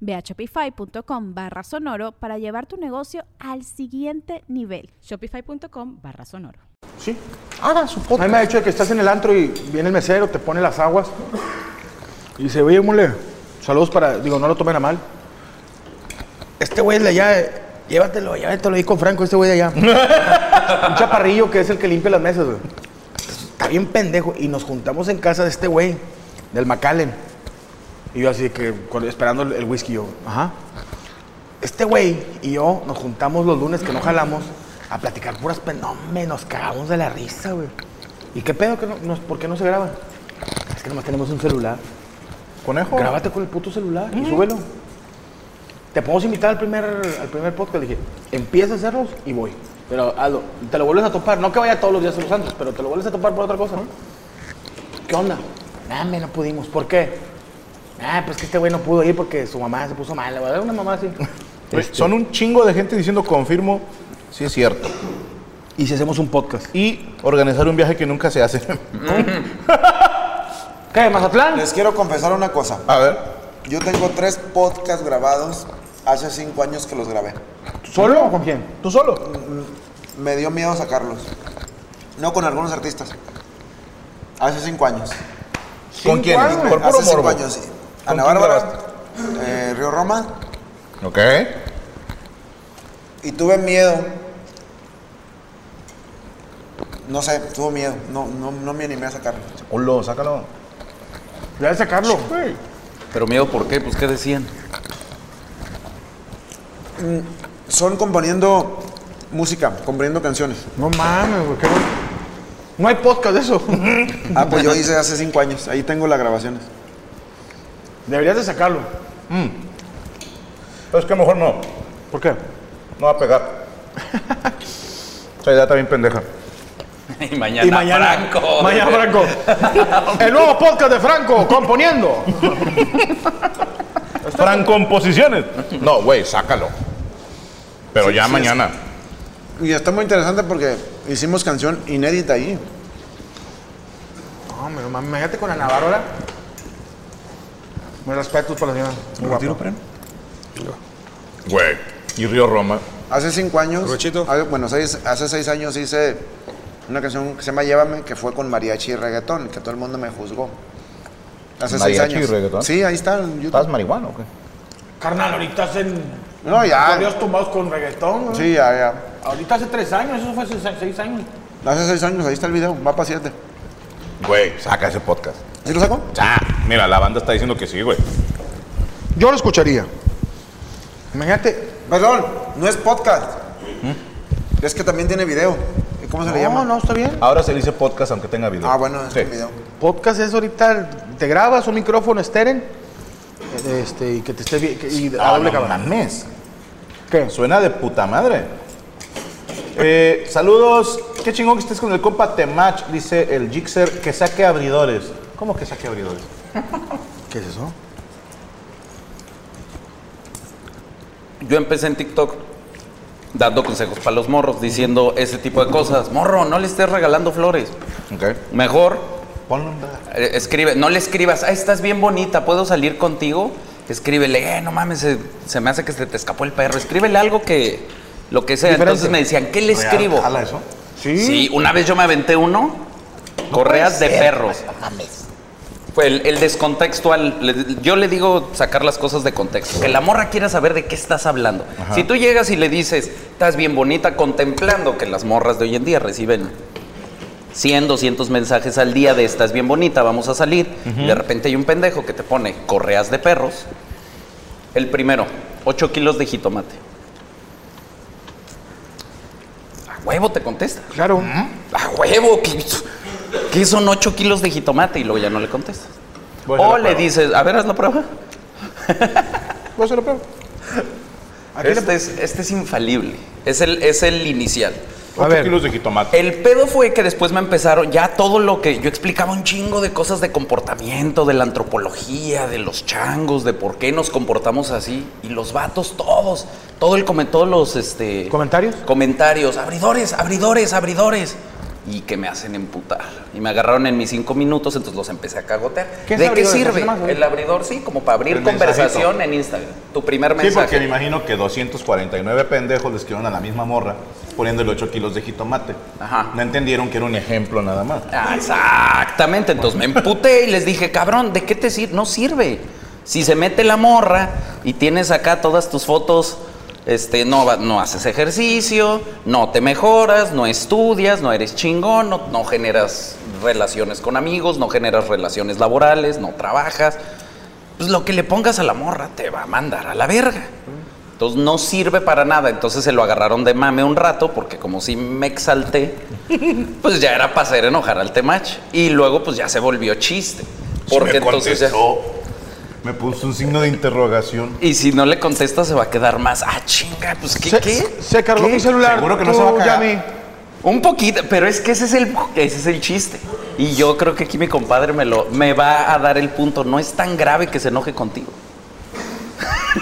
Ve a shopify.com barra sonoro para llevar tu negocio al siguiente nivel. Shopify.com barra sonoro. Sí, haga su podcast. A mí me ha dicho que estás en el antro y viene el mesero, te pone las aguas y dice, oye, mole, saludos para, digo, no lo tomen a mal. Este güey es de allá, llévatelo, llévatelo ahí con Franco, este güey de allá. Un chaparrillo que es el que limpia las mesas, güey. Está bien pendejo. Y nos juntamos en casa de este güey, del McAllen. Y yo así que esperando el, whisky, yo, ajá. Este güey y yo nos juntamos los lunes que no jalamos a platicar puras pen... No, me nos cagamos de la risa, güey. ¿Y qué pedo? que no, no- ¿Por qué no se graban? Es que nomás tenemos un celular. Conejo. Grábate con el puto celular y súbelo. Te podemos invitar al primer, al primer podcast. Dije, empieza a hacerlos y voy. Pero hazlo. Te lo vuelves a topar. No que vaya todos los días a los santos, pero te lo vuelves a topar por otra cosa, ¿no? ¿Qué onda? Nah, me no pudimos. ¿Por qué? Ah, pues que este güey no pudo ir porque su mamá se puso mal. Le voy a dar una mamá así. Este, Son un chingo de gente diciendo confirmo, sí es cierto. Y si hacemos un podcast. Y organizar un viaje que nunca se hace. ¿Qué? ¿Mazatlán? Les quiero confesar una cosa. A ver. Yo tengo tres podcasts grabados hace cinco años que los grabé. ¿Solo o con quién? ¿Tú solo? Me dio miedo sacarlos. No con algunos artistas. Hace cinco años. ¿Con quién? Por puro hace cinco morbo. años, sí. ¿Con Ana Bárbara, eh, Río Roma. Ok. Y tuve miedo. No sé, tuve miedo. No, no, no me animé a sacarlo. Hola, sácalo. Ya de sacarlo. Pero miedo, ¿por qué? Pues, ¿qué decían? Son componiendo música, componiendo canciones. No mames, güey. qué bueno. No hay podcast de eso. Ah, pues yo hice hace cinco años. Ahí tengo las grabaciones. Deberías de sacarlo. Pero es que mejor no. ¿Por qué? No va a pegar. Esa idea está bien pendeja. y mañana, y mañana, Franco. Mañana Franco. El nuevo podcast de Franco, componiendo. Fran composiciones. No, güey, sácalo. Pero ya sí, mañana. Y está muy interesante porque hicimos canción inédita ahí. No, me mames, imagínate con Ana Bárbara. Mis respetos para la señora. Muy guapa. Güey. Y Río Roma. Hace cinco años. Provechito. hace- bueno, seis- hace seis años hice una canción que se llama Llévame, que fue con mariachi y reggaetón, que todo el mundo me juzgó. Hace seis ¿Mariachi y años. reggaetón? Sí, ahí está en ¿Estás YouTube. marihuana o qué? Carnal, ahorita hacen. No, ya. Corridos tumbados con reggaetón. ¿no? Sí, ya, ya. Ahorita hace tres años, eso fue hace se- seis años. Hace seis años, ahí está el video, va para siete. Güey, saca ese podcast. ¿Sí lo saco? Ah, mira, la banda está diciendo que sí, güey. Yo lo escucharía. Imagínate. Perdón, no es podcast. Es que también tiene video. ¿Y ¿Cómo se le No, llama? no, está bien. Ahora se le dice podcast aunque tenga video. Ah, bueno, es Sí. un video. Podcast es ahorita, te grabas un micrófono esteren este, y que te esté bien. que- Y a Ah, doble no cámara. mames. ¿Qué? Suena de puta madre. Eh, saludos. Qué chingón que estés con el compa Temach, dice el Jixer, que saque abridores. ¿Cómo que saque abridores? ¿Qué es eso? Yo empecé en TikTok dando consejos para los morros, diciendo ese tipo de cosas. Morro, no le estés regalando flores. Ok. Mejor Ponlo en eh, escribe, no le escribas, ah, estás bien bonita, ¿puedo salir contigo? Escríbele, eh, no mames, se, se me hace que se te escapó el perro. Escríbele algo que, lo que sea. Diferente. Entonces me decían, ¿qué le escribo? ¿Jala eso? Sí. Sí, una vez yo me aventé uno, correas de perros. Fue el, el descontextual. le- yo le digo sacar las cosas de contexto. Que la morra quiera saber de qué estás hablando. Si tú llegas y le dices, estás bien bonita, contemplando que las morras de hoy en día reciben 100, 200 mensajes al día de estás bien bonita, vamos a salir. Y de repente hay un pendejo que te pone correas de perros. El primero, 8 kilos de jitomate. A huevo te contesta. Claro. A huevo, ¿qué, qué son 8 kilos de jitomate? Y luego ya no le contestas. Voy O le prueba. dices, a ver, haz la prueba. Voy a hacer la prueba. Este es, este es infalible. Es el, es el inicial. A 8 ver. kilos de jitomate. El pedo fue que después me empezaron ya todo lo que yo explicaba un chingo de cosas de comportamiento, de la antropología, de los changos, de por qué nos comportamos así y los vatos todos, todo el todos los este ¿Comentarios? comentarios, abridores, abridores, abridores y que me hacen emputar y me agarraron en mis cinco minutos, entonces los empecé a cagotear. ¿Qué es ¿De qué sirve? El abridor sí, como para abrir El conversación mensajito. en Instagram. Tu primer Sí, mensaje. porque me imagino que 249 pendejos le escribieron a la misma morra poniéndole 8 kilos de jitomate. Ajá. No entendieron que era un ejemplo nada más. Ah, exactamente. Entonces me emputé y les dije, cabrón, ¿de qué te sirve? No sirve. Si se mete la morra y tienes acá todas tus fotos, este, no, no haces ejercicio, no te mejoras, no estudias, no eres chingón, no, no generas relaciones con amigos, no generas relaciones laborales, no trabajas. Pues lo que le pongas a la morra te va a mandar a la verga. Entonces no sirve para nada. Entonces se lo agarraron de mame un rato porque como si me exalté, pues ya era para hacer enojar al temach. Y luego pues ya se volvió chiste. Porque me entonces ya-. Me puso un signo de interrogación. Y si no le contesta se va a quedar más. Ah, chinga, pues ¿qué? Se, qué? se cargó ¿Qué? mi celular. Seguro que no se va a cagar. Yami. Un poquito, pero es que ese es el ese es el chiste. Y yo creo que aquí mi compadre me lo me va a dar el punto. No es tan grave que se enoje contigo.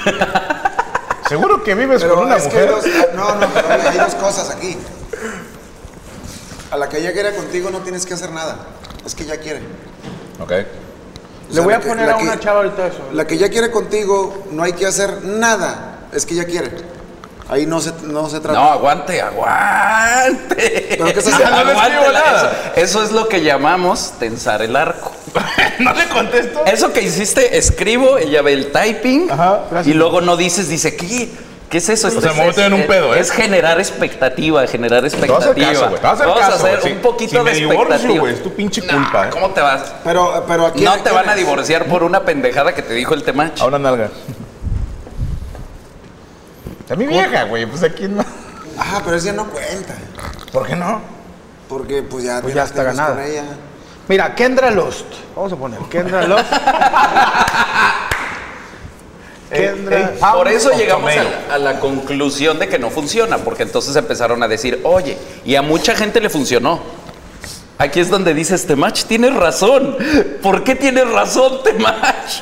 Seguro que vives Pero con una mujer. dos- ah, no, no, pero hay dos cosas aquí. A la que ella quiere contigo no tienes que hacer nada. Es que ella quiere. Ok. O Le sea, voy a que- poner a que- una chava ahorita eso. La que ya quiere contigo, no hay que hacer nada. Es que ella quiere. Ahí no se, no se trata. No, aguante, aguante. ¿Pero qué estás haciendo? No Aguántela, nada. Eso, eso es lo que llamamos tensar el arco. no le contesto. Eso que hiciste, escribo, ella ve el typing Ajá, y luego no dices, dice, ¿qué? ¿Qué es eso? sea, Este me voy a es- tener un pedo, ¿eh? Es generar expectativa, generar Te vas a expectativa. hacer caso, güey. Te vas a hacer Vamos caso, a hacer güey. un poquito si de expectativa. güey, es tu pinche culpa, ¿eh? ¿Cómo te vas? Pero, pero aquí. No te van a divorciar por una pendejada que te dijo el temach. A una nalga. A mi vieja, güey. Pues aquí no. Ajá, pero esa no cuenta. ¿Por qué no? Porque pues ya Pues ya está ganada. con ella. Mira, Kendra Lost. Vamos a poner Kendra Lost. Kendra. Eh, eh, Por eso llegamos a la, a la conclusión de que no funciona, porque entonces empezaron a decir, oye, y a mucha gente le funcionó. Aquí es donde dices, Temach, tienes razón. ¿Por qué tienes razón, Temach?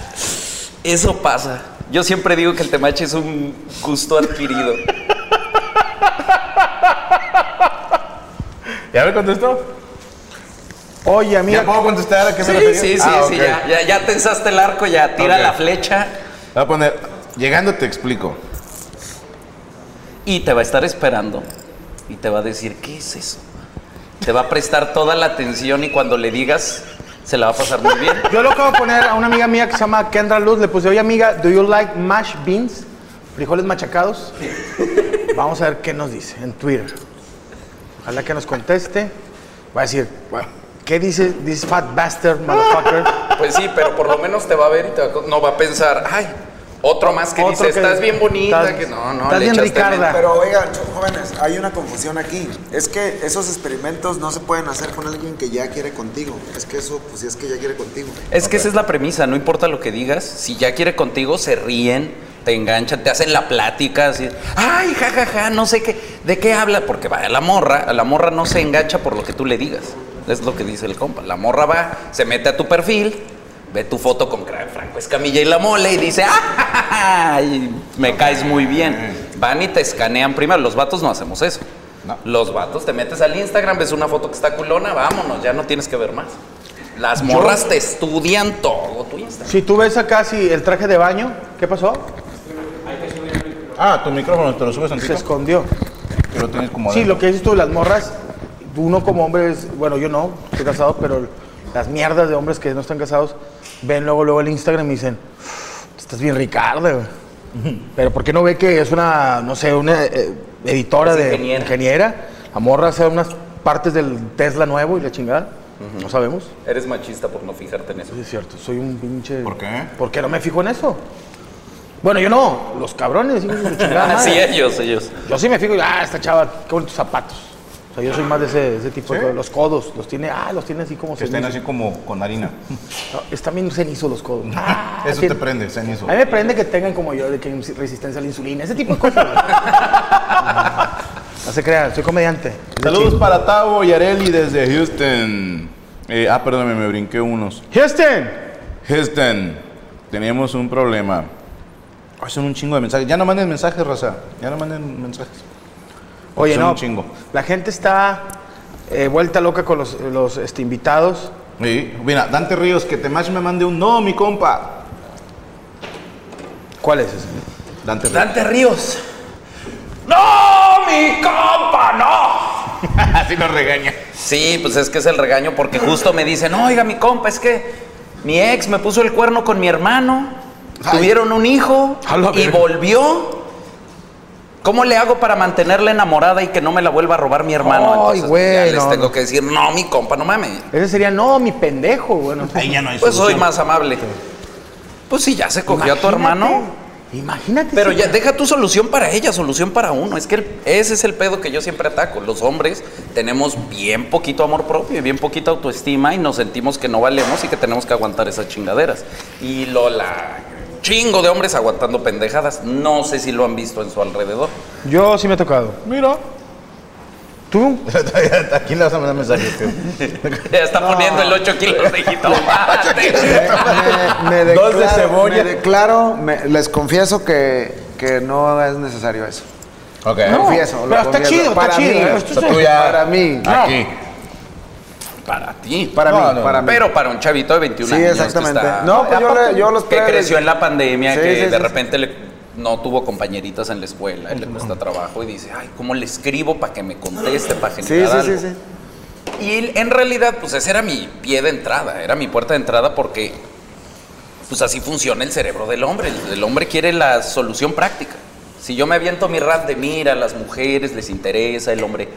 Eso pasa. Yo siempre digo que el Temach es un gusto adquirido. ¿Ya me contestó? Oye, ¿Ya amiga. puedo contestar a qué me Sí, refería? sí, sí, Ah, sí, ya, ya, ya tensaste el arco, ya tira la flecha Voy a poner, llegando te explico. y te va a estar esperando y te va a decir, ¿qué es eso? Te va a prestar toda la atención y cuando le digas, se la va a pasar muy bien. Yo lo acabo de poner a una amiga mía que se llama Kendra Luz. Le puse, oye amiga, ¿do you like mashed beans? Frijoles machacados. Vamos a ver qué nos dice en Twitter. Ojalá que nos conteste. Va a decir, ¿qué dice this fat bastard motherfucker? Pues sí, pero por lo menos te va a ver y te va a- no va a pensar, ay, otro más que Otro dice, que- estás bien bonita, estás- que no, no, estás le bien Ricarda. Pero oigan, jóvenes, hay una confusión aquí. Es que esos experimentos no se pueden hacer con alguien que ya quiere contigo. Es que eso, pues sí es que ya quiere contigo. Es que esa es la premisa, no importa lo que digas, si ya quiere contigo, se ríen, te enganchan, te hacen la plática, así, ay, jajaja, no sé qué, de qué habla, porque va, la morra, a la morra no se engancha por lo que tú le digas, es lo que dice el compa, la morra va, se mete a tu perfil, ve tu foto con Franco Escamilla y la mole y dice, ¡ah! y me caes muy bien. Van y te escanean primero, los vatos no hacemos eso. No. Los vatos te metes al Instagram, ves una foto que está culona, vámonos, ya no tienes que ver más. Las morras te estudian todo tu Instagram. Si tú ves acá si el traje de baño, ¿qué pasó? Ah, tu micrófono te lo subes Se tantito. escondió. Que lo tienes como Sí, lo que dices tú, las morras, uno como hombre es, bueno, yo no, estoy casado, pero las mierdas de hombres que no están casados ven luego luego el Instagram y dicen, estás bien Ricardo, güey". Pero ¿por qué no ve que es una, no sé, una eh, editora Es de ingeniera. ingeniera? La morra hace unas partes del Tesla nuevo y la chingada. No sabemos. Eres machista por no fijarte en eso. Sí, es cierto. Soy un pinche. ¿Por qué? ¿Por qué no me fijo en eso? Bueno, yo no. Los cabrones, hijos de su chingada Así madre. ellos, ellos. Yo sí me fijo, y, ah, esta chava, qué bonitos zapatos. O sea, yo soy más de ese, ese tipo de. Los codos, los tiene, ah, los tiene así como Que estén cenizos. así como con harina. No, están bien cenizos los codos. Ah, Eso te prende, cenizo. A mí me prende que tengan como yo, de que resistencia a la insulina, ese tipo de cosas. no se crean, soy comediante. Saludos para Tavo y Areli desde Houston. Eh, ah, perdóname, me brinqué unos. Houston. Houston, tenemos un problema. Ay, son un chingo de mensajes. Ya no manden mensajes, raza. Ya no manden mensajes. Oye, Son no, un chingo. la gente está eh, vuelta loca con los, los, este, invitados. Sí. Mira, Dante Ríos, que Temach me mande un no, mi compa. ¿Cuál es ese? Dante Ríos. Dante Ríos. ¡No, mi compa, no! Así nos regaña. Sí, pues es que es el regaño porque justo me dicen, oiga, mi compa, es que mi ex me puso el cuerno con mi hermano, tuvieron un hijo y volvió. ¿Cómo le hago para mantenerla enamorada y que no me la vuelva a robar mi hermano? Ay, Entonces, güey, ya les no, tengo que decir, no, mi compa, no mames. Ese sería, no, mi pendejo. Bueno, Ahí ya no hay Pues soy más amable. Pues sí, ya se cogió a tu hermano. Imagínate. Pero si- ya, deja tu solución para ella, solución para uno. Es que el- ese es el pedo que yo siempre ataco. Los hombres tenemos bien poquito amor propio y bien poquita autoestima y nos sentimos que no valemos y que tenemos que aguantar esas chingaderas. Y lo la chingo de hombres aguantando pendejadas. No sé si lo han visto en su alrededor. Yo sí me he tocado. Mira. ¿Tú? Aquí le vas a mandar mensajes. tío. Ya está poniendo el 8 kilos de jitomate. Me, me Dos de declaro- cebolla. Me declaro, me- les confieso que, que no es necesario eso. Ok. confieso. lo pero está confieso. chido, está para chido, Mí, ¿eh? Esto es- Para mí. Aquí. Para ti. Para No, mí, no, para mí. Pero para un chavito de 21 Sí, años. que exactamente. está- No, pues yo, le- yo los que creció en la pandemia, Sí, que sí, de sí, repente le- no tuvo compañeritas en la escuela, y le cuesta trabajo y dice, ay, ¿cómo le escribo para que me conteste, para Sí, generar sí, algo?" sí, sí. Y en realidad, pues ese era mi pie de entrada, era mi puerta de entrada porque, pues así funciona el cerebro del hombre. El, el hombre quiere la solución práctica. Si yo me aviento mi rap de mira, a las mujeres les interesa, el hombre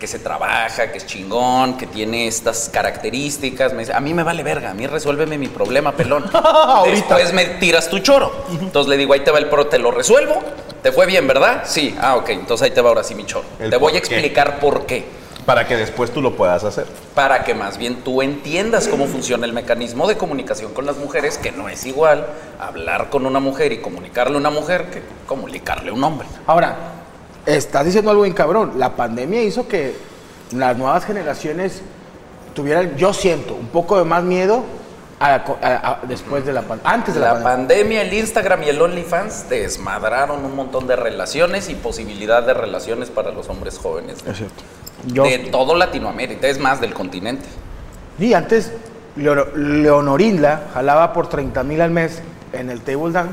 que se trabaja, que es chingón, que tiene estas características, me dice, a mí me vale verga, a mí resuélveme mi problema, pelón. Después me tiras tu choro. Entonces le digo, ahí te va el pro, te lo resuelvo. ¿Te fue bien, verdad? Sí. Ah, ok, entonces ahí te va ahora sí mi choro. El te voy a qué. explicar por qué Para que después tú lo puedas hacer. para que más bien tú entiendas cómo funciona el mecanismo de comunicación con las mujeres, que no es igual hablar con una mujer y comunicarle a una mujer que comunicarle a un hombre. Ahora, estás diciendo algo bien cabrón. La pandemia hizo que las nuevas generaciones tuvieran, yo siento, un poco de más miedo a- a- a- después de la pandemia. Antes de la, La pandemia. pandemia, el Instagram y el OnlyFans desmadraron un montón de relaciones y posibilidad de relaciones para los hombres jóvenes Es cierto. Yo, de todo Latinoamérica, es más del continente. y antes, Leonor- Leonorinda jalaba por 30 mil al mes en el table dance.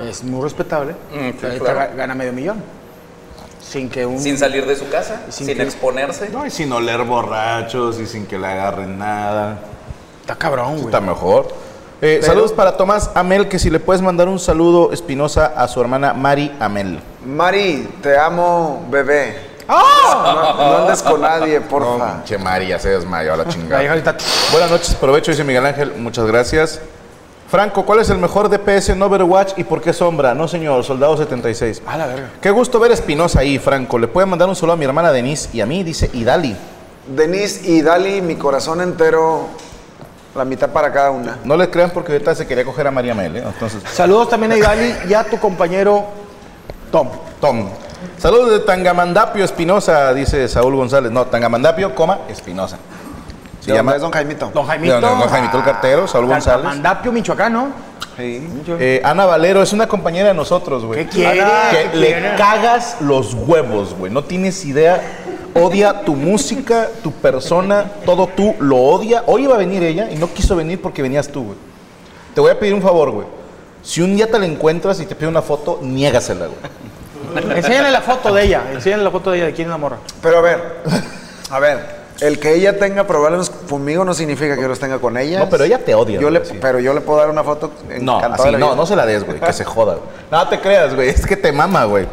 Es muy respetable. Mm, sí, Ahorita claro. ga- gana medio millón. Sin que un... Sin salir de su casa, Sin sin, que- exponerse. No, y sin oler borrachos y sin que le agarren nada. Está cabrón, güey. Está mejor. Eh, Pero- Saludos para Tomás Amel, que si le puedes mandar un saludo espinosa a su hermana Mari Amel. Mari, te amo, bebé. ¡Ah! No, no andes con nadie, porfa. Che Mari, ya se desmayó a la chingada. Buenas noches, provecho, dice Miguel Ángel. Muchas gracias. Franco, ¿cuál es el mejor DPS en Overwatch y por qué sombra? No, señor, Soldado 76. A la verga. Qué gusto ver a Espinosa ahí, Franco. Le pueden mandar un saludo a mi hermana Denise y a mí, dice Idali. Denise y Dali, mi corazón entero, la mitad para cada una. No le crean porque ahorita se quería coger a María Mel, ¿eh? Entonces, Saludos también a Idali y a tu compañero Tom. Tom. Saludos de Tangamandapio Espinosa, dice Saúl González. No, Tangamandapio, coma, Espinosa. Se ¿De llama es don Jaimito? Don Jaimito. Don- don Jaimito el cartero, Saúl González. Mandapio, Michoacán, ¿no? Sí. Eh, Ana Valero es una compañera de nosotros, güey. ¿Qué quiere? Ana, ¿Qué que le quiere? cagas los huevos, güey. No tienes idea odia tu música, tu persona, todo tú lo odia. Hoy iba a venir ella y no quiso venir porque venías tú, güey. Te voy a pedir un favor, güey. Si un día te la encuentras y te pide una foto, niégasela, güey. Enséñale la foto de ella. Enséñale la foto de ella. ¿De quién es la morra? Pero a ver, a ver. El que ella tenga problemas conmigo no significa que yo los tenga con ella. No, pero ella te odia. Yo le, sí. Pero yo le puedo dar una foto No, así, no, vida. no se la des, güey, que se joda. güey. No te creas, güey, es que te mama, güey.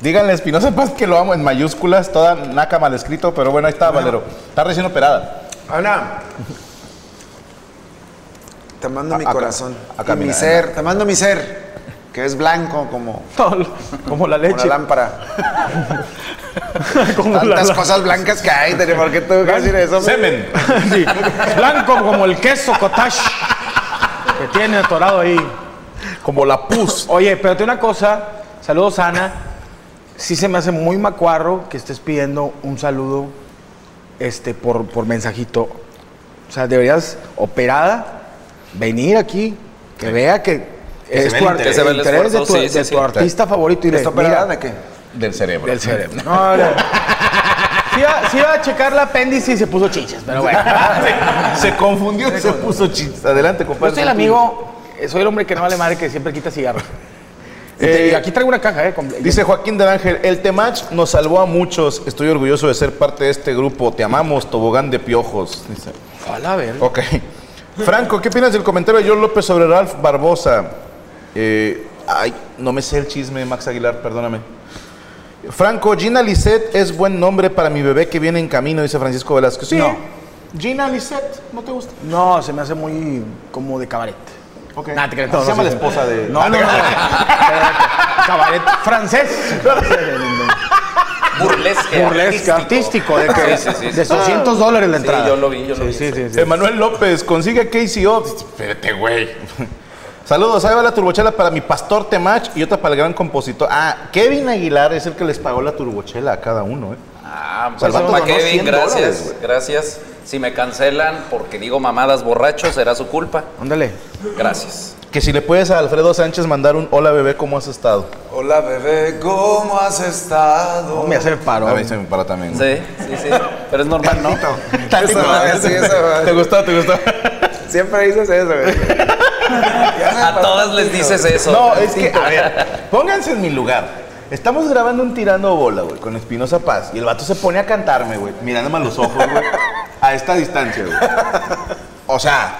Díganle a Espinosa Paz que lo amo en mayúsculas, toda naca mal escrito, pero bueno, ahí está, Valero. Está recién operada. Ana, te mando A- mi corazón. a y caminar, mi ser, te mando mi ser, que es blanco como, Como la como la leche. lámpara. Como Tantas la- cosas blancas que hay, Tere, ¿por qué tengo que decir eso? Semen. Sí, blanco como el queso cottage que tiene atorado ahí. Como la pus. Oye, pero te una cosa, saludos Ana. Sí se me hace muy macuarro que estés pidiendo un saludo este, por, por mensajito. O sea, deberías, operada, venir aquí, que vea que es tu el interés. Ve el interés de tu, esfuerzo, sí, sí, de sí. tu artista favorito. Y ¿Está operada de qué? Del cerebro. del cerebro. No, no. Sí iba, sí iba a checar la apéndice y se puso chichas, pero bueno. se confundió y se puso chis. Adelante, Yo compadre. soy el amigo, eh, soy el hombre que no vale madre que siempre quita cigarros. Y Eh, y aquí traigo una caja, ¿eh? Dice Joaquín del Ángel, el Temach nos salvó a muchos. Estoy orgulloso de ser parte de este grupo. Te amamos, tobogán de piojos. Dice. Hola, ver. Ok. Franco, ¿qué opinas del comentario de George López sobre Ralph Barbosa? Eh, ay, no me sé el chisme, Max Aguilar, perdóname. Franco, Gina Lisette es buen nombre para mi bebé que viene en camino, dice Francisco Velázquez. Sí. No. Gina Lisette, ¿no te gusta? No, se me hace muy como de cabaret. Ok. Nah, te creas, Así no, se llama no, la sí. esposa de... No, no, no. cabaret francés. Burlesque. Burlesque, artístico, de, que, Sí, sí, sí, de sí. 200 dólares la Sí, entrada. yo lo vi, yo lo Sí, vi. sí, sí, sí. Emanuel López, consigue a Casey Ops. Espérate, güey. Saludos, ahí va la turbochela para mi pastor Temach y otra para el gran compositor. Ah, Kevin Aguilar es el que les pagó la turbochela a cada uno, ¿eh? Ah, pues, Kevin, 100 gracias, dólares, gracias. Si me cancelan porque digo mamadas borrachos, será su culpa. Ándale. Gracias. Que si le puedes a Alfredo Sánchez mandar un hola bebé, ¿cómo has estado? Hola bebé, ¿cómo has estado? No me hace el paro. A mí se me para también. Sí, sí, sí. Pero es normal, ¿no? Eso, sí, eso, ¿Te gustó? ¿Te gustó? Siempre dices eso, güey. A todas les dices eso. No, es que, a ver, pónganse en mi lugar. Estamos grabando un tirando bola, güey, con Espinosa Paz. Y el vato se pone a cantarme, güey, mirándome a los ojos, güey, a esta distancia, güey. O sea,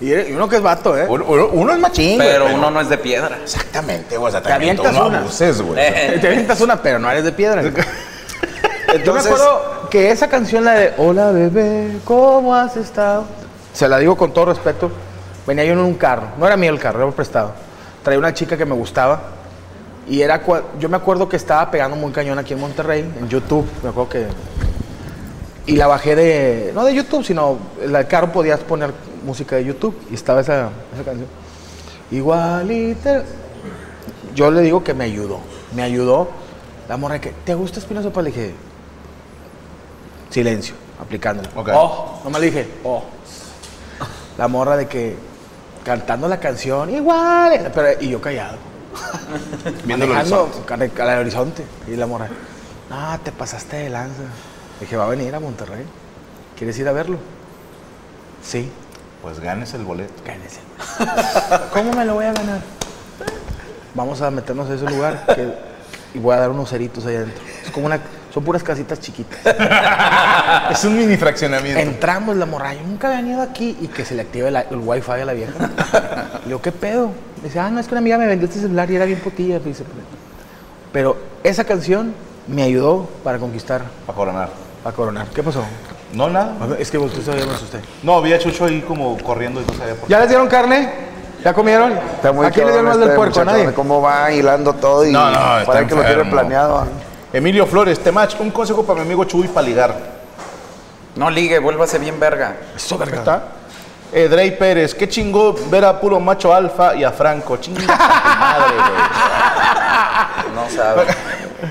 Y uno que es vato, ¿eh? uno, uno- uno es machín, güey, Pero uno no es de piedra. Exactamente, güey. O sea, Te avientas una. abuses, güey. Eh. Te avientas una, pero no eres de piedra. Yo me Entonces, acuerdo que esa canción, la de Hola bebé, ¿cómo has estado? Se la digo con todo respeto. Venía yo en un carro, no era mío el carro, era prestado. Traía una chica que me gustaba y era yo me acuerdo que estaba pegando muy cañón aquí en Monterrey, en YouTube, me acuerdo que y la bajé de no de YouTube, sino el carro podías poner música de YouTube y estaba esa, esa canción. Igualita. Yo le digo que me ayudó, me ayudó. La morra que, ¿te gusta Espinosa Paz? Le dije, silencio, aplicándola. Ok. Oh, nomás le dije, oh. La morra de que, cantando la canción, igual, pero, y yo callado. Viendo el horizonte. al al horizonte. Y la morra, no, te pasaste de lanza. Dije, va a venir a Monterrey. ¿Quieres ir a verlo? Sí, Pues ganes el boleto. gánese. ¿Cómo me lo voy a ganar? Vamos a meternos a ese lugar que- y voy a dar unos ceritos ahí adentro. Es como una, son puras casitas chiquitas. Es un mini fraccionamiento. Entramos la morra, yo nunca había ido aquí y que se le active la- el wifi a la vieja. Le digo, ¿qué pedo? Me dice, ah, no, es que una amiga me vendió este celular y era bien potilla. Dice, pero esa canción me ayudó para conquistar, Para coronar. para coronar. ¿Qué pasó? No, nada. Es que usted todavía me asusté. No, vi a Chucho ahí como corriendo y no sabía por qué. ¿Ya les dieron carne? ¿Ya comieron? Está muy ¿A quién le dieron más del este puerco? ¿A nadie? ¿Cómo va hilando todo y No, no, está para que lo tiene planeado? Emilio Flores, Temach, un consejo para mi amigo Chuy para ligar. No ligue, vuélvase bien verga. Eso, verga. ¿Está? Eh, Drey Pérez, qué chingó ver a puro macho alfa y a Franco. Chinga madre, güey. No sabe.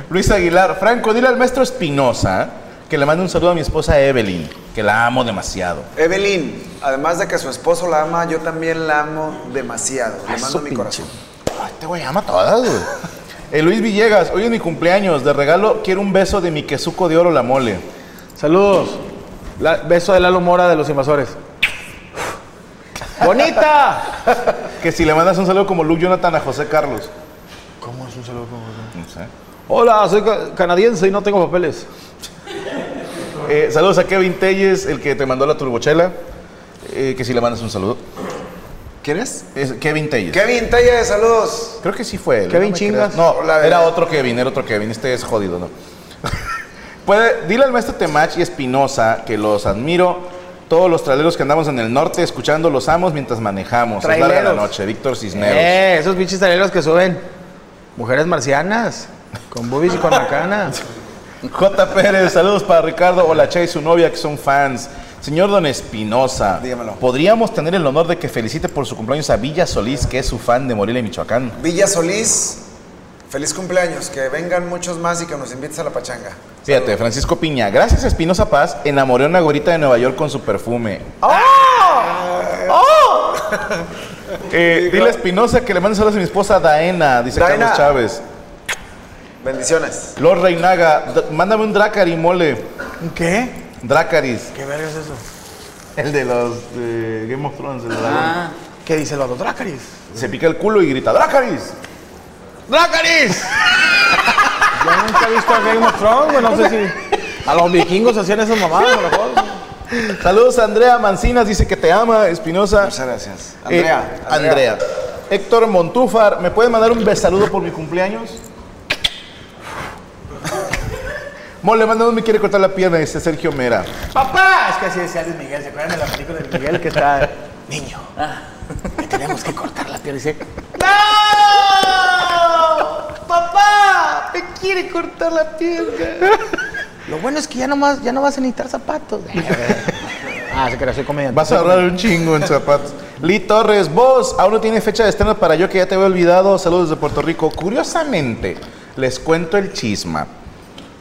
Luis Aguilar, Franco, dile al maestro Espinosa que le mande un saludo a mi esposa Evelyn, que la amo demasiado. Evelyn, además de que su esposo la ama, yo también la amo demasiado. Le Eso, mando mi pinche. corazón. Ay, este güey ama a todas, güey. Eh, Luis Villegas, hoy es mi cumpleaños. De regalo quiero un beso de mi quesuco de oro la mole. Saludos. La- beso de Lalo Mora de los invasores. ¡Bonita! Que si le mandas un saludo como Luke Jonathan a José Carlos. ¿Cómo es un saludo como No sé. Hola, soy ca- canadiense y no tengo papeles. Eh, saludos a Kevin Telles, el que te mandó la turbochela. Eh, que si le mandas un saludo. ¿Quieres? Es Kevin Telles. Kevin Telle, saludos. Creo que sí fue él. Kevin me Chingas. creas. No, Hola, era otro Kevin, era otro Kevin. Este es jodido, ¿no? Puede, dile al maestro Temach y Espinosa que los admiro. Todos los traileros que andamos en el norte escuchando los amos mientras manejamos. Es larga la Traileros. noche. Víctor Cisneros. Eh, esos pinches taleros que suben. Mujeres marcianas. Con boobies y con macana. J. Pérez, saludos para Ricardo Olacha y su novia que son fans. Señor Don Espinosa, Dígamelo. ¿podríamos tener el honor de que felicite por su cumpleaños a Villa Solís, que es su fan de Morelia, Michoacán? Villa Solís, feliz cumpleaños. Que vengan muchos más y que nos invites a la pachanga. Fíjate, Francisco Piña, gracias a Espinosa Paz, enamoré a una gorita de Nueva York con su perfume. Eh, dile a Espinosa que le mande saludos a mi esposa Daena, dice Daena. Carlos Chávez. Bendiciones. Lord Reinaga, mándame un Dracari mole. ¿Qué? Dracaris, ¿Qué verga es eso? el de los de Game of Thrones, el dragón. Ah, ¿Qué dice el vato? Dracaris. Se pica el culo y grita, ¡Dracaris! ¡Dracaris! Yo nunca he visto a Game of Thrones, güey. No sé si a los vikingos hacían esas mamadas, a lo mejor. Saludos a Andrea Mancinas, dice que te ama, Espinosa. Muchas gracias. Eh, Andrea. Andrea. Héctor Montúfar, ¿me puedes mandar un besaludo por mi cumpleaños? Mole, manda me quiere cortar la pierna, dice Sergio Mera. ¡Papá! Es que así decía Luis Miguel. ¿Se acuerdan de la película de Miguel que está... Niño, que tenemos que cortar la pierna. Dice... ¡No! ¡Papá! Me quiere cortar la pierna. Lo bueno es que ya no, más, ya no vas a necesitar zapatos. ah, se creó, soy comediante. Vas a ahorrar un chingo en zapatos. Lee Torres, vos, aún no tiene fecha de estreno para yo que ya te había olvidado. Saludos desde Puerto Rico. Curiosamente, les cuento el chisma.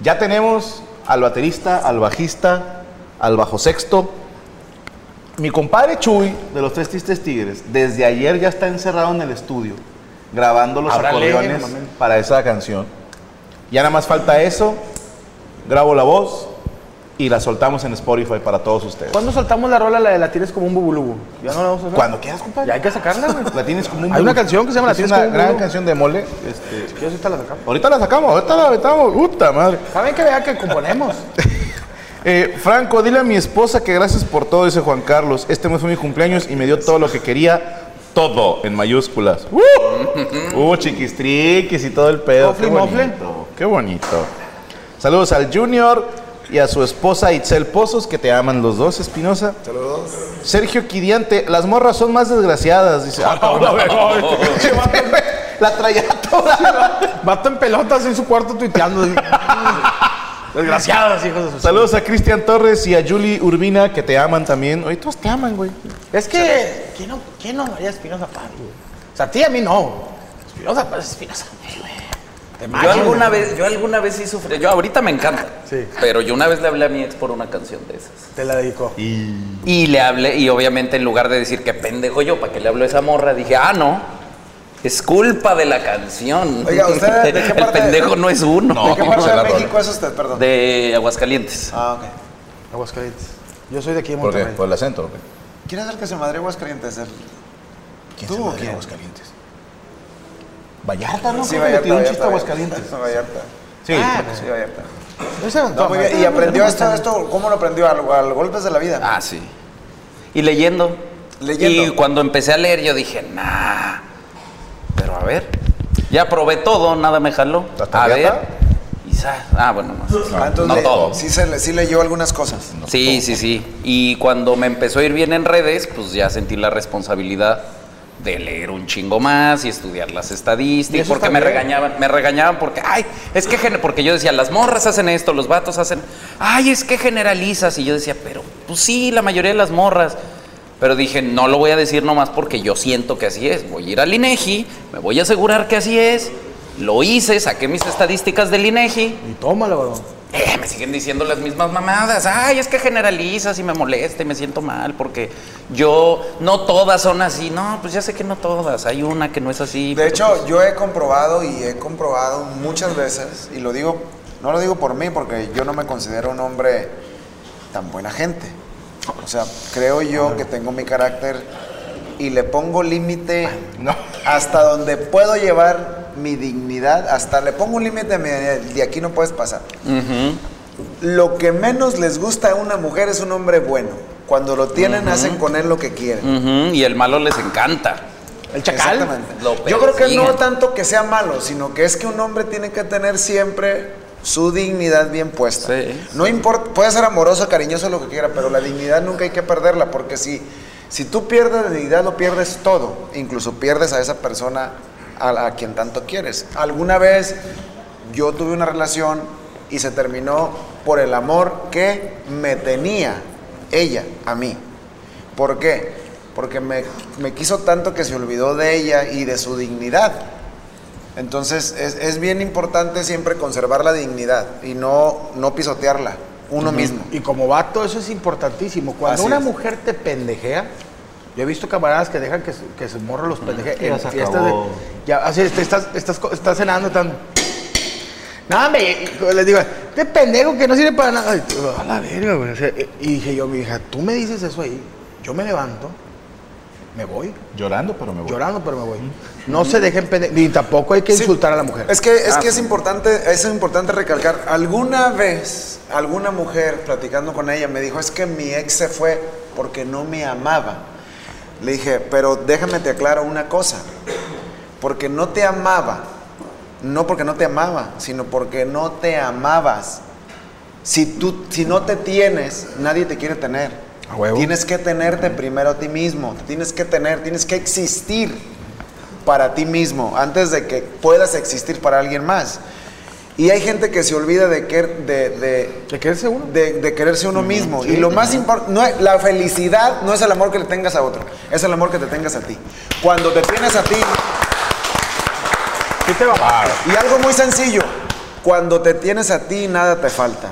Ya tenemos al baterista, al bajista, al bajo sexto. Mi compadre Chuy, de los Tres Tristes Tigres, desde ayer ya está encerrado en el estudio, grabando los acordeones para esa canción. Ya nada más falta eso, grabo la voz y la soltamos en Spotify para todos ustedes. ¿Cuándo soltamos la rola, la de la tienes como un bubulubu? Ya no la vamos a hacer. Cuando quieras, compadre. Ya hay que sacarla, güey. La tienes como un Hay una canción que se llama La Es tienes una como un gran bulu. canción de mole. Este, ahorita la sacamos. ahorita la sacamos, ahorita la metamos. Puta madre. ¿Saben que vea que componemos? Eh, Franco, dile a mi esposa que gracias por todo, dice Juan Carlos. Este mes fue mi cumpleaños y me dio todo lo que quería. Todo en mayúsculas. ¡Uh! Uh, chiquistriquis y todo el pedo. Mofle, Qué mofle. Qué bonito. Saludos al Junior y a su esposa Itzel Pozos, que te aman los dos, Espinosa. Saludos. Sergio Quidiante, las morras son más desgraciadas, dice. Ah, cabrón. la traía toda. Vato en pelotas en su cuarto tuiteando. así. Desgraciados, hijos de sus... Saludos a Cristian Torres y a Julie Urbina, que te aman también. Oye, todos te aman, güey. Es que, ¿quién no, quién no amaría a Espinosa Paz, güey? O sea, a ti y a mí no. Espinosa Paz es Espinosa, güey. Yo alguna vez, yo alguna vez sí sufrí. Yo ahorita me encanta. Sí. Pero yo una vez le hablé a mi ex por una canción de esas. Te la dedicó. Y le hablé, y obviamente en lugar de decir que pendejo yo, ¿para qué le hablo a esa morra? Dije, ah, no. Es culpa de la canción. Oiga, ¿usted de qué El pendejo no es uno. ¿De qué parte a de. México es usted, perdón? De Aguascalientes. Ah, ok. Aguascalientes. Yo soy de aquí de ¿Por qué? Monterrey. Por el acento, ¿ok? ¿Quién es el que se madre Aguascalientes? El- ¿Quién ¿Tú se o madre quién? Aguascalientes? Vallarta, ¿no? Sí, Creo que Vallarta, tiró un Vallarta, chiste a Vallarta. Aguascalientes. Vallarta. Sí. Sí, Vallarta. No, muy bien. ¿Y aprendió esto, esto? ¿Cómo lo aprendió? ¿Al, al golpes de la vida? Ah, sí. Y leyendo. Leyendo. Y cuando empecé a leer, yo dije, nah. Pero a ver. Ya probé todo, nada me jaló. ¿Hasta A ver. Ah, bueno, no. Ah, entonces no le- todo. Sí, se, le- sí leyó algunas cosas. Sí, sí, sí. Y cuando me empezó a ir bien en redes, pues ya sentí la responsabilidad de leer un chingo más y estudiar las estadísticas, porque me bien. regañaban, me regañaban porque, ay, es que, porque yo decía, las morras hacen esto, los vatos hacen, ay, es que generalizas, y yo decía, pero, pues sí, la mayoría de las morras, pero dije, no lo voy a decir nomás porque yo siento que así es, voy a ir al INEGI, me voy a asegurar que así es, lo hice, saqué mis estadísticas del INEGI, Y tómala, bro. Eh, me siguen diciendo las mismas mamadas. Ay, es que generalizas y me molesta y me siento mal porque yo, no todas son así. No, pues ya sé que no todas. Hay una que no es así. De hecho, pues- yo he comprobado y he comprobado muchas veces, y lo digo, no lo digo por mí, porque yo no me considero un hombre tan buena gente. O sea, creo yo que tengo mi carácter y le pongo límite No. hasta donde puedo llevar mi dignidad, hasta le pongo un límite, mi- de aquí no puedes pasar. Lo que menos les gusta a una mujer es un hombre bueno. Cuando lo tienen, hacen con él lo que quieren. Y el malo les encanta. El chacal. Exactamente. Yo creo que no tanto que sea malo, sino que es que un hombre tiene que tener siempre su dignidad bien puesta. Sí, no importa, puede ser amoroso, cariñoso, lo que quiera, pero la dignidad nunca hay que perderla, porque si, si tú pierdes la dignidad, lo pierdes todo. Incluso pierdes a esa persona a, a quien tanto quieres. Alguna vez yo tuve una relación y se terminó por el amor que me tenía ella a mí. ¿Por qué? Porque me, me quiso tanto que se olvidó de ella y de su dignidad. Entonces es, es bien importante siempre conservar la dignidad y no, no pisotearla uno mismo. Y como vato, eso es importantísimo. Cuando Así una es. mujer te pendejea, yo he visto camaradas que dejan que, se- que se morro los pendejea ya en se fiestas acabó. de. Ya, así, estás, estás, estás cenando tan. No, me, les digo, este pendejo que no sirve para nada. Y A la verga, güey. O sea, y dije yo, mi hija, tú me dices eso ahí, yo me levanto, me voy, Llorando, pero me voy. llorando, pero me voy. No se dejen pendejar, ni tampoco hay que Sí. insultar a la mujer. Es que es, Ah, que es importante, es importante recalcar. Alguna vez, alguna mujer platicando con ella me dijo, es que mi ex se fue porque no me amaba. Le dije, pero déjame te aclaro una cosa. Porque no te amaba. No porque no te amaba, sino porque no te amabas. Si tú, si no te tienes, nadie te quiere tener. A huevo. Tienes que tenerte primero a ti mismo. Tienes que tener, tienes que existir para ti mismo antes de que puedas existir para alguien más. Y hay gente que se olvida de, que, de, de, ¿De quererse uno? de- de quererse uno mismo. y lo más importante, la felicidad no es el amor que le tengas a otro, es el amor que te tengas a ti. Cuando te tienes a ti, ¿Qué te va y algo muy sencillo, cuando te tienes a ti, nada te falta.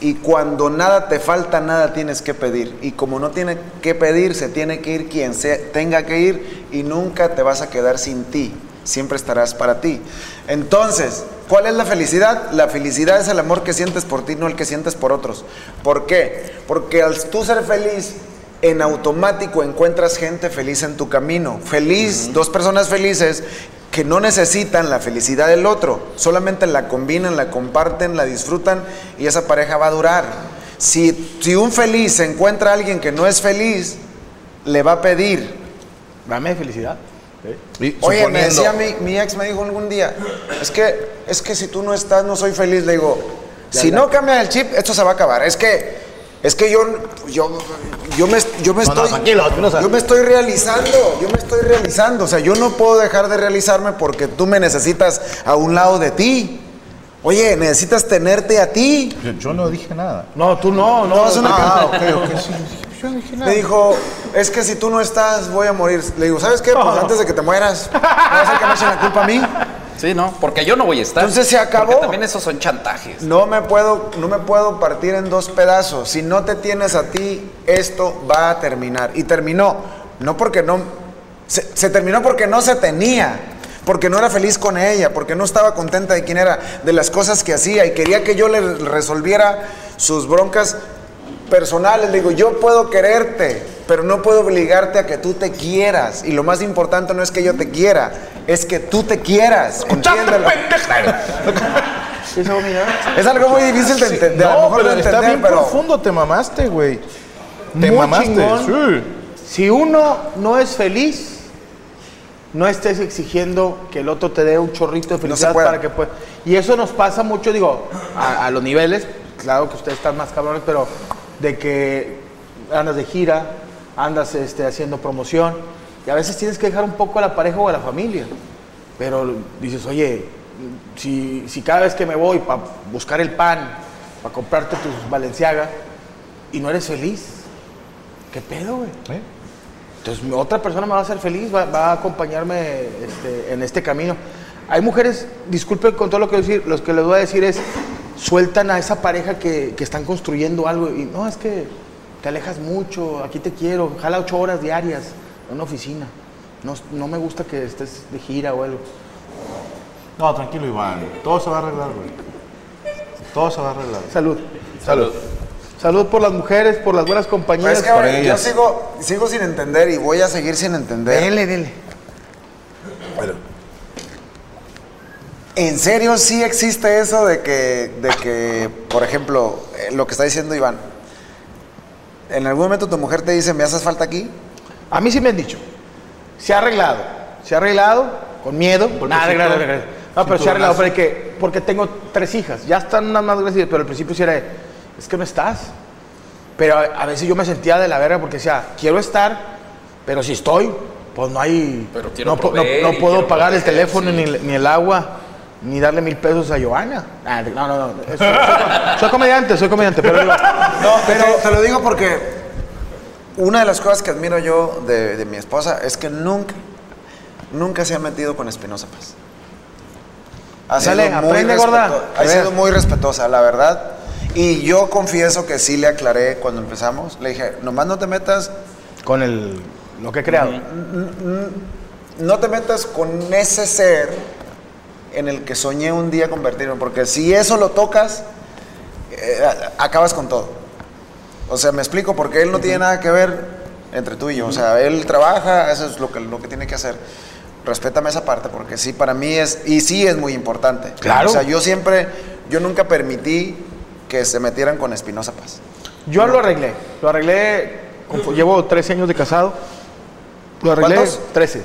Y cuando nada te falta, nada tienes que pedir. Y como no tiene que pedir, se tiene que ir quien se tenga que ir y nunca te vas a quedar sin ti. Siempre estarás para ti. Entonces, ¿cuál es la felicidad? La felicidad es el amor que sientes por ti, no el que sientes por otros. ¿Por qué? Porque al tú ser feliz, en automático encuentras gente feliz en tu camino. Feliz, dos personas felices que no necesitan la felicidad del otro, solamente la combinan, la comparten, la disfrutan y esa pareja va a durar. Si, si un feliz encuentra a alguien que no es feliz, le va a pedir. Dame felicidad. Y Oye, me decía mi, mi ex, me dijo algún día, es que, es que si tú no estás, no soy feliz. Le digo, si no cambia el chip, esto se va a acabar. Es que, es que yo, yo, yo me, yo me No, no, estoy, tranquilo, yo me estoy realizando, yo me estoy realizando. O sea, yo no puedo dejar de realizarme porque tú me necesitas a un lado de ti. Oye, necesitas tenerte a ti. Yo, yo no dije nada. No, tú no, no. No, una- Ah, ok, sí. Yo no dije Me dijo, es que si tú no estás, voy a morir. Le digo, ¿sabes qué? Pues antes de que te mueras, no vas a que me echen la culpa a mí. Sí, ¿no? Porque yo no voy a estar. Entonces se acabó. Porque también esos son chantajes. No me puedo, no me puedo partir en dos pedazos. Si no te tienes a ti, esto va a terminar. Y terminó. No porque no. Se, se terminó porque no se tenía. Porque no era feliz con ella. Porque no estaba contenta de quién era. De las cosas que hacía. Y quería que yo le resolviera sus broncas personales. Le digo, yo puedo quererte. Pero no puedo obligarte a que tú te quieras. Y lo más importante no es que yo te quiera. Es que tú te quieras. Entiéndelo. Es algo muy difícil de entender. a lo No, mejor pero de está bien pero profundo, te mamaste, güey. Te Muy mamaste. chingón. Sí. Si uno no es feliz, no estés exigiendo que el otro te dé un chorrito de felicidad para que pueda. Y eso nos pasa mucho, digo, a, a los niveles, claro que ustedes están más cabrones, pero de que andas de gira, andas este, haciendo promoción, y a veces tienes que dejar un poco a la pareja o a la familia. Pero dices, oye, si, si cada vez que me voy para buscar el pan, para comprarte tus Valenciaga, y no eres feliz, ¿qué pedo, güey? ¿Eh? Entonces, otra persona me va a hacer feliz, va, va a acompañarme este, en este camino. Hay mujeres, disculpen con todo lo que voy a decir, lo que les voy a decir es, sueltan a esa pareja que, que están construyendo algo y no, es que te alejas mucho, aquí te quiero, jala ocho horas diarias en una oficina. No, no me gusta que estés de gira o algo. No, tranquilo, Iván. Todo se va a arreglar, güey. Todo se va a arreglar. Salud. Salud. Salud por las mujeres, por las buenas compañías. es que ahora yo ellas. sigo, sigo sin entender y voy a seguir sin entender. Dele, dele. ¿En serio sí existe eso de que, de que por ejemplo, eh, lo que está diciendo Iván? ¿En algún momento tu mujer te dice, me haces falta aquí? A mí sí me han dicho. Se ha arreglado. Se ha arreglado con miedo. Nada, arreglado, tú- arreglado. No, pero se ha arreglado porque, porque tengo tres hijas. Ya están unas más grandes, pero al principio sí era es que no estás. Pero a, a veces yo me sentía de la verga porque decía, quiero estar, pero si estoy, pues no hay... Pero quiero no, no- puedo pagar el teléfono, sí. ni, ni el agua, ni darle mil pesos a Joana. Ah, no, no, no. Soy, soy- soy comediante, soy comediante, pero digo, No, pero te lo digo porque una de las cosas que admiro yo de, de mi esposa es que nunca, nunca se ha metido con Espinosa Paz. Ha Dale, sido muy aprende, gorda. Ha sido muy respetuosa, la verdad. Y yo confieso que sí le aclaré cuando empezamos. Le dije, nomás no te metas, con el, lo que he creado. no te metas con ese ser en el que soñé un día convertirme. Porque si eso lo tocas, eh, acabas con todo. O sea, me explico, porque él no tiene nada que ver entre tú y yo. O sea, él trabaja, eso es lo que, lo que tiene que hacer. Respétame esa parte, porque sí, para mí es, y sí es muy importante. Claro. O sea, yo siempre, yo nunca permití que se metieran con Espinosa Paz. Yo lo arreglé. Lo arreglé. Llevo 13 años de casado. Lo arreglé. ¿Cuántos? 13.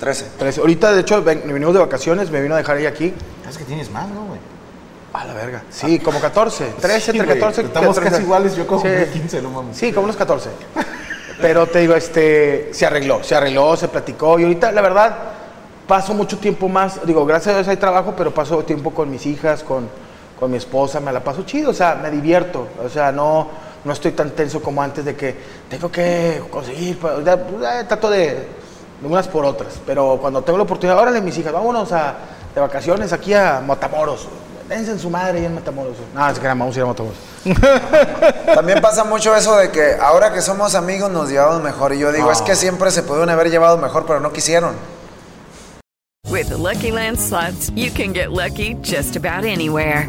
13. 13. Ahorita, de hecho, ven- venimos de vacaciones. Me vino a dejar ella aquí. Es que tienes más, ¿no, güey? A la verga. Sí, como 14. 13, Sí, entre güey. 14 Estamos 13. casi iguales, yo como Sí. 15, no mames. Sí, como unos 14. Pero te digo, este, se arregló, se arregló, se platicó. Y ahorita, la verdad, paso mucho tiempo más. Digo, gracias a Dios hay trabajo, pero paso tiempo con mis hijas, con, con mi esposa. Me la paso chido, o sea, me divierto. O sea, no, no estoy tan tenso como antes de que tengo que conseguir. trato de unas por otras. Pero cuando tengo la oportunidad, órale, mis hijas, vámonos a, de vacaciones aquí a Matamoros. Dense en su madre ahí en Matamoros. No, es que vamos a ir a Matamoros. También pasa mucho eso de que ahora que somos amigos nos llevamos mejor. Y yo digo, es que siempre se pudieron haber llevado mejor, pero no quisieron. With the Lucky Land slots, you can get lucky just about anywhere.